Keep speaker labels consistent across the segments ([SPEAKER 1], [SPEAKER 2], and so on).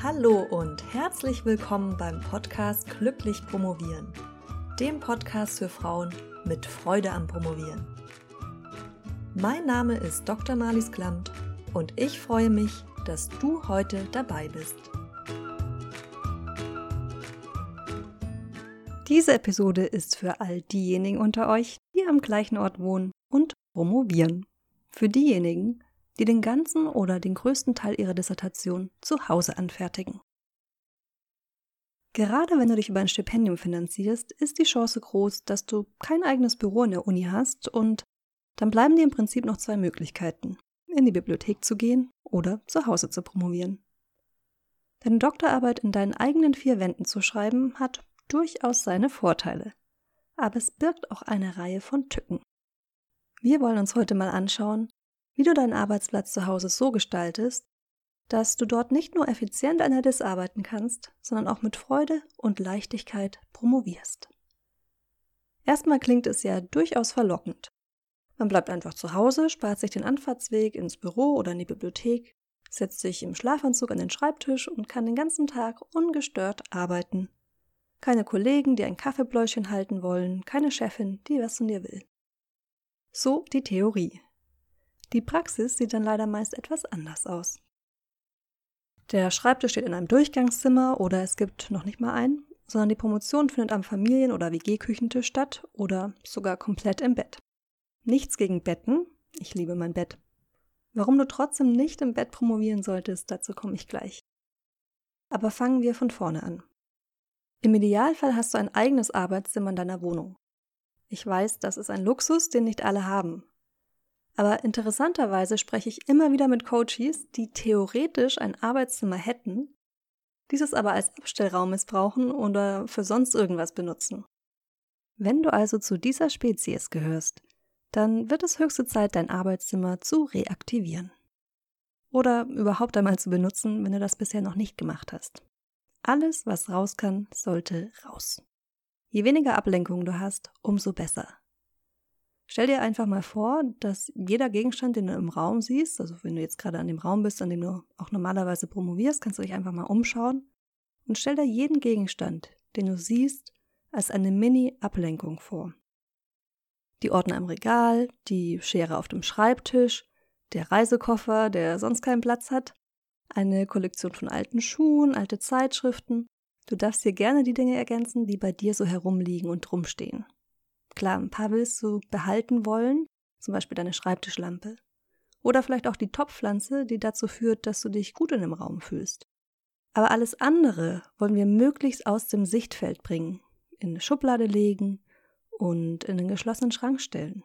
[SPEAKER 1] Hallo und herzlich willkommen beim Podcast Glücklich Promovieren, dem Podcast für Frauen mit Freude am Promovieren. Mein Name ist Dr. Marlies Klamt und ich freue mich, dass du heute dabei bist. Diese Episode ist für all diejenigen unter euch, die am gleichen Ort wohnen und promovieren. Für diejenigen, die den ganzen oder den größten Teil ihrer Dissertation zu Hause anfertigen. Gerade wenn du dich über ein Stipendium finanzierst, ist die Chance groß, dass du kein eigenes Büro in der Uni hast und dann bleiben dir im Prinzip noch zwei Möglichkeiten, in die Bibliothek zu gehen oder zu Hause zu promovieren. Deine Doktorarbeit in deinen eigenen vier Wänden zu schreiben, hat durchaus seine Vorteile. Aber es birgt auch eine Reihe von Tücken. Wir wollen uns heute mal anschauen, wie du deinen Arbeitsplatz zu Hause so gestaltest, dass du dort nicht nur effizient an DIS arbeiten kannst, sondern auch mit Freude und Leichtigkeit promovierst. Erstmal klingt es ja durchaus verlockend. Man bleibt einfach zu Hause, spart sich den Anfahrtsweg ins Büro oder in die Bibliothek, setzt sich im Schlafanzug an den Schreibtisch und kann den ganzen Tag ungestört arbeiten. Keine Kollegen, die ein Kaffeebläuschen halten wollen, keine Chefin, die was von dir will. So die Theorie. Die Praxis sieht dann leider meist etwas anders aus. Der Schreibtisch steht in einem Durchgangszimmer oder es gibt noch nicht mal einen, sondern die Promotion findet am Familien- oder WG-Küchentisch statt oder sogar komplett im Bett. Nichts gegen Betten, ich liebe mein Bett. Warum du trotzdem nicht im Bett promovieren solltest, dazu komme ich gleich. Aber fangen wir von vorne an. Im Idealfall hast du ein eigenes Arbeitszimmer in deiner Wohnung. Ich weiß, das ist ein Luxus, den nicht alle haben. Aber interessanterweise spreche ich immer wieder mit Coaches, die theoretisch ein Arbeitszimmer hätten, dieses aber als Abstellraum missbrauchen oder für sonst irgendwas benutzen. Wenn du also zu dieser Spezies gehörst, dann wird es höchste Zeit, dein Arbeitszimmer zu reaktivieren. Oder überhaupt einmal zu benutzen, wenn du das bisher noch nicht gemacht hast. Alles, was raus kann, sollte raus. Je weniger Ablenkung du hast, umso besser. Stell dir einfach mal vor, dass jeder Gegenstand, den du im Raum siehst, also wenn du jetzt gerade an dem Raum bist, an dem du auch normalerweise promovierst, kannst du dich einfach mal umschauen und stell dir jeden Gegenstand, den du siehst, als eine Mini-Ablenkung vor. Die Ordner im Regal, die Schere auf dem Schreibtisch, der Reisekoffer, der sonst keinen Platz hat, eine Kollektion von alten Schuhen, alte Zeitschriften. Du darfst dir gerne die Dinge ergänzen, die bei dir so herumliegen und rumstehen. Klar, ein paar willst du behalten wollen, zum Beispiel deine Schreibtischlampe. Oder vielleicht auch die Topfpflanze, die dazu führt, dass du dich gut in dem Raum fühlst. Aber alles andere wollen wir möglichst aus dem Sichtfeld bringen, in eine Schublade legen und in den geschlossenen Schrank stellen.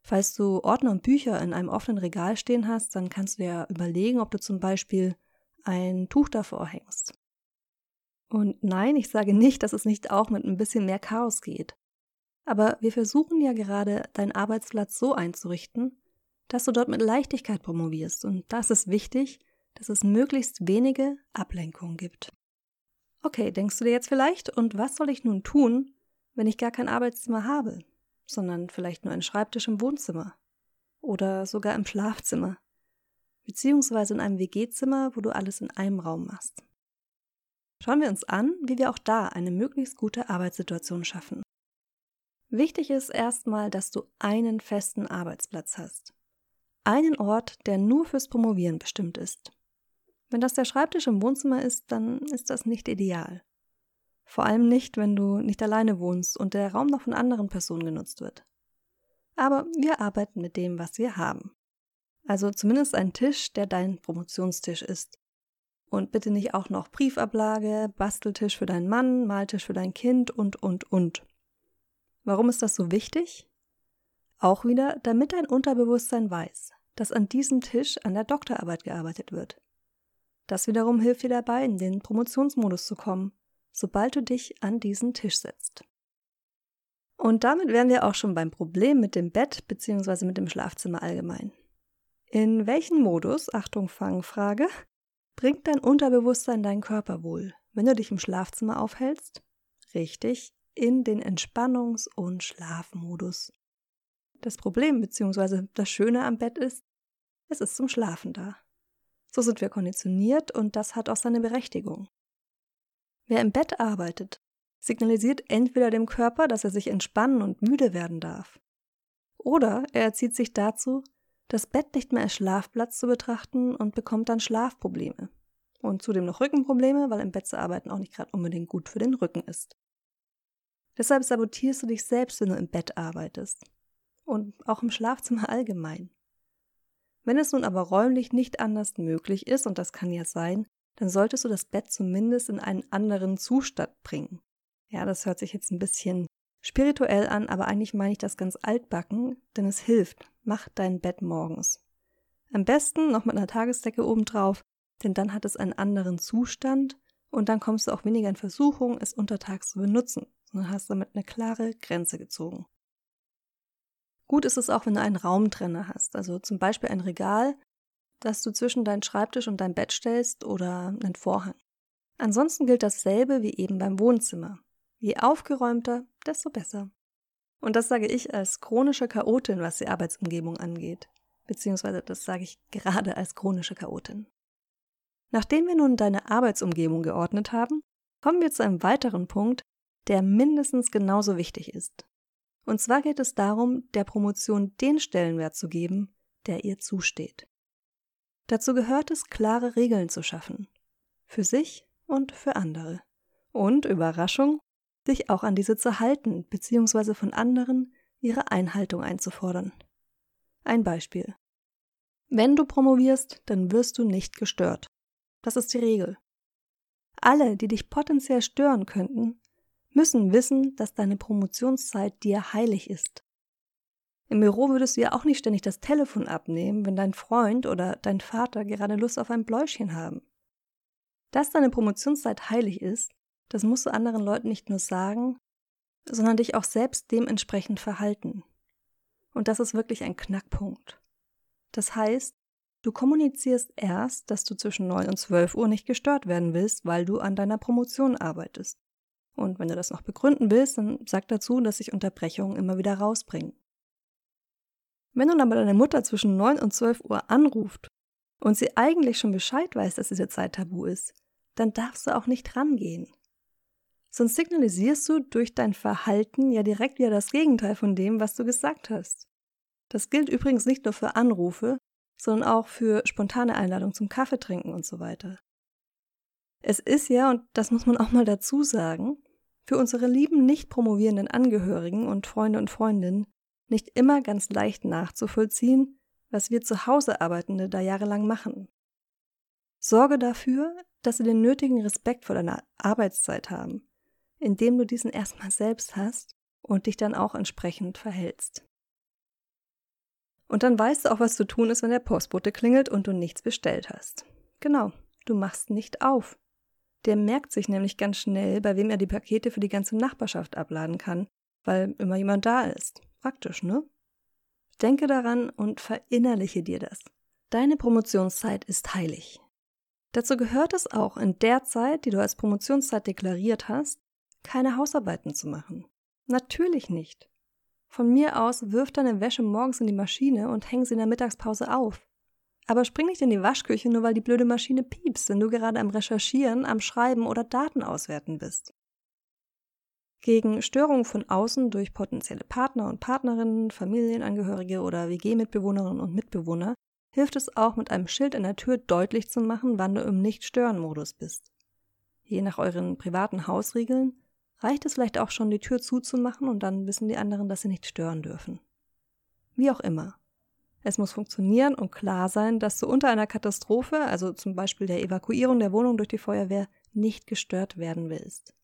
[SPEAKER 1] Falls du Ordner und Bücher in einem offenen Regal stehen hast, dann kannst du ja überlegen, ob du zum Beispiel ein Tuch davor hängst. Und nein, ich sage nicht, dass es nicht auch mit ein bisschen mehr Chaos geht. Aber wir versuchen ja gerade, deinen Arbeitsplatz so einzurichten, dass du dort mit Leichtigkeit promovierst. Und da ist wichtig, dass es möglichst wenige Ablenkungen gibt. Okay, denkst du dir jetzt vielleicht, und was soll ich nun tun, wenn ich gar kein Arbeitszimmer habe, sondern vielleicht nur einen Schreibtisch im Wohnzimmer oder sogar im Schlafzimmer, beziehungsweise in einem WG-Zimmer, wo du alles in einem Raum machst. Schauen wir uns an, wie wir auch da eine möglichst gute Arbeitssituation schaffen. Wichtig ist erstmal, dass du einen festen Arbeitsplatz hast. Einen Ort, der nur fürs Promovieren bestimmt ist. Wenn das der Schreibtisch im Wohnzimmer ist, dann ist das nicht ideal. Vor allem nicht, wenn du nicht alleine wohnst und der Raum noch von anderen Personen genutzt wird. Aber wir arbeiten mit dem, was wir haben. Also zumindest ein Tisch, der dein Promotionstisch ist. Und bitte nicht auch noch Briefablage, Basteltisch für deinen Mann, Maltisch für dein Kind und, und, und. Warum ist das so wichtig? Auch wieder, damit dein Unterbewusstsein weiß, dass an diesem Tisch an der Doktorarbeit gearbeitet wird. Das wiederum hilft dir dabei, in den Promotionsmodus zu kommen sobald du dich an diesen Tisch setzt. Und damit wären wir auch schon beim Problem mit dem Bett bzw. mit dem Schlafzimmer allgemein. In welchen Modus, Achtung Fangfrage, bringt dein Unterbewusstsein deinen Körper wohl, wenn du dich im Schlafzimmer aufhältst? Richtig, in den Entspannungs- und Schlafmodus. Das Problem bzw. das Schöne am Bett ist, es ist zum Schlafen da. So sind wir konditioniert und das hat auch seine Berechtigung. Wer im Bett arbeitet, signalisiert entweder dem Körper, dass er sich entspannen und müde werden darf, oder er erzieht sich dazu, das Bett nicht mehr als Schlafplatz zu betrachten und bekommt dann Schlafprobleme. Und zudem noch Rückenprobleme, weil im Bett zu arbeiten auch nicht gerade unbedingt gut für den Rücken ist. Deshalb sabotierst du dich selbst, wenn du im Bett arbeitest. Und auch im Schlafzimmer allgemein. Wenn es nun aber räumlich nicht anders möglich ist, und das kann ja sein, dann solltest du das Bett zumindest in einen anderen Zustand bringen. Ja, das hört sich jetzt ein bisschen spirituell an, aber eigentlich meine ich das ganz altbacken, denn es hilft. Mach dein Bett morgens. Am besten noch mit einer Tagesdecke obendrauf, denn dann hat es einen anderen Zustand und dann kommst du auch weniger in Versuchung, es untertags zu benutzen, sondern hast damit eine klare Grenze gezogen. Gut ist es auch, wenn du einen Raumtrenner hast, also zum Beispiel ein Regal, das du zwischen deinen Schreibtisch und dein Bett stellst oder einen Vorhang. Ansonsten gilt dasselbe wie eben beim Wohnzimmer. Je aufgeräumter, desto besser. Und das sage ich als chronische Chaotin, was die Arbeitsumgebung angeht. Beziehungsweise das sage ich gerade als chronische Chaotin. Nachdem wir nun deine Arbeitsumgebung geordnet haben, kommen wir zu einem weiteren Punkt, der mindestens genauso wichtig ist. Und zwar geht es darum, der Promotion den Stellenwert zu geben, der ihr zusteht. Dazu gehört es, klare Regeln zu schaffen. Für sich und für andere. Und, Überraschung, sich auch an diese zu halten, beziehungsweise von anderen ihre Einhaltung einzufordern. Ein Beispiel. Wenn du promovierst, dann wirst du nicht gestört. Das ist die Regel. Alle, die dich potenziell stören könnten, müssen wissen, dass deine Promotionszeit dir heilig ist. Im Büro würdest du ja auch nicht ständig das Telefon abnehmen, wenn dein Freund oder dein Vater gerade Lust auf ein Bläuschen haben. Dass deine Promotionszeit heilig ist, das musst du anderen Leuten nicht nur sagen, sondern dich auch selbst dementsprechend verhalten. Und das ist wirklich ein Knackpunkt. Das heißt, du kommunizierst erst, dass du zwischen 9 und 12 Uhr nicht gestört werden willst, weil du an deiner Promotion arbeitest. Und wenn du das noch begründen willst, dann sag dazu, dass sich Unterbrechungen immer wieder rausbringen. Wenn nun aber deine Mutter zwischen 9 und 12 Uhr anruft und sie eigentlich schon Bescheid weiß, dass diese Zeit tabu ist, dann darfst du auch nicht rangehen. Sonst signalisierst du durch dein Verhalten ja direkt wieder das Gegenteil von dem, was du gesagt hast. Das gilt übrigens nicht nur für Anrufe, sondern auch für spontane Einladungen zum Kaffee trinken und so weiter. Es ist ja, und das muss man auch mal dazu sagen, für unsere lieben nicht promovierenden Angehörigen und Freunde und Freundinnen nicht immer ganz leicht nachzuvollziehen, was wir zu Hause Arbeitende da jahrelang machen. Sorge dafür, dass sie den nötigen Respekt vor deiner Arbeitszeit haben indem du diesen erstmal selbst hast und dich dann auch entsprechend verhältst. Und dann weißt du auch, was zu tun ist, wenn der Postbote klingelt und du nichts bestellt hast. Genau, du machst nicht auf. Der merkt sich nämlich ganz schnell, bei wem er die Pakete für die ganze Nachbarschaft abladen kann, weil immer jemand da ist. Praktisch, ne? Denke daran und verinnerliche dir das. Deine Promotionszeit ist heilig. Dazu gehört es auch, in der Zeit, die du als Promotionszeit deklariert hast, keine Hausarbeiten zu machen. Natürlich nicht. Von mir aus wirf deine Wäsche morgens in die Maschine und häng sie in der Mittagspause auf. Aber spring nicht in die Waschküche, nur weil die blöde Maschine piepst, wenn du gerade am Recherchieren, am Schreiben oder Daten auswerten bist. Gegen Störungen von außen durch potenzielle Partner und Partnerinnen, Familienangehörige oder WG-Mitbewohnerinnen und Mitbewohner hilft es auch, mit einem Schild an der Tür deutlich zu machen, wann du im Nicht-Stören-Modus bist. Je nach euren privaten Hausregeln reicht es vielleicht auch schon, die Tür zuzumachen und dann wissen die anderen, dass sie nicht stören dürfen. Wie auch immer. Es muss funktionieren und klar sein, dass du unter einer Katastrophe, also zum Beispiel der Evakuierung der Wohnung durch die Feuerwehr, nicht gestört werden willst.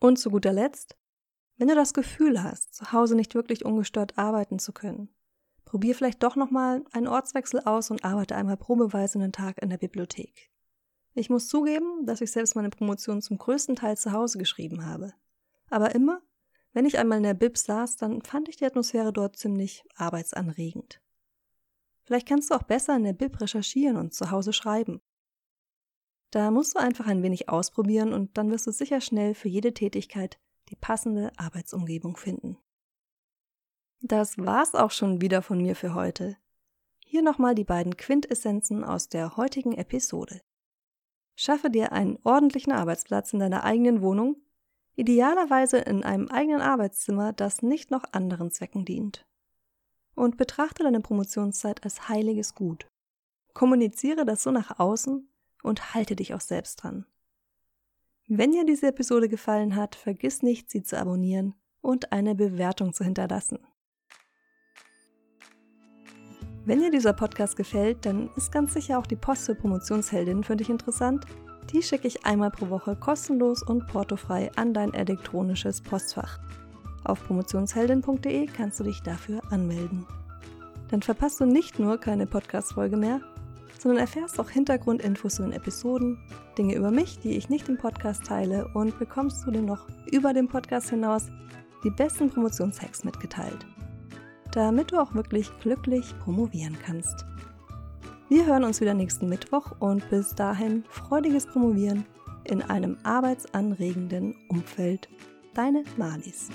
[SPEAKER 1] Und zu guter Letzt, wenn du das Gefühl hast, zu Hause nicht wirklich ungestört arbeiten zu können, probier vielleicht doch nochmal einen Ortswechsel aus und arbeite einmal probeweise einen Tag in der Bibliothek. Ich muss zugeben, dass ich selbst meine Promotion zum größten Teil zu Hause geschrieben habe. Aber immer, wenn ich einmal in der Bib saß, dann fand ich die Atmosphäre dort ziemlich arbeitsanregend. Vielleicht kannst du auch besser in der Bib recherchieren und zu Hause schreiben. Da musst du einfach ein wenig ausprobieren und dann wirst du sicher schnell für jede Tätigkeit die passende Arbeitsumgebung finden. Das war's auch schon wieder von mir für heute. Hier nochmal die beiden Quintessenzen aus der heutigen Episode. Schaffe dir einen ordentlichen Arbeitsplatz in deiner eigenen Wohnung, idealerweise in einem eigenen Arbeitszimmer, das nicht noch anderen Zwecken dient. Und betrachte deine Promotionszeit als heiliges Gut. Kommuniziere das so nach außen und halte dich auch selbst dran. Wenn dir diese Episode gefallen hat, vergiss nicht, sie zu abonnieren und eine Bewertung zu hinterlassen. Wenn dir dieser Podcast gefällt, dann ist ganz sicher auch die Post für Promotionsheldinnen für dich interessant. Die schicke ich einmal pro Woche kostenlos und portofrei an dein elektronisches Postfach. Auf promotionsheldin.de kannst du dich dafür anmelden. Dann verpasst du nicht nur keine Podcast-Folge mehr, sondern erfährst auch Hintergrundinfos zu den Episoden, Dinge über mich, die ich nicht im Podcast teile und bekommst dir noch über den Podcast hinaus die besten Promotionshacks mitgeteilt damit du auch wirklich glücklich promovieren kannst. Wir hören uns wieder nächsten Mittwoch und bis dahin freudiges Promovieren in einem arbeitsanregenden Umfeld. Deine Malis.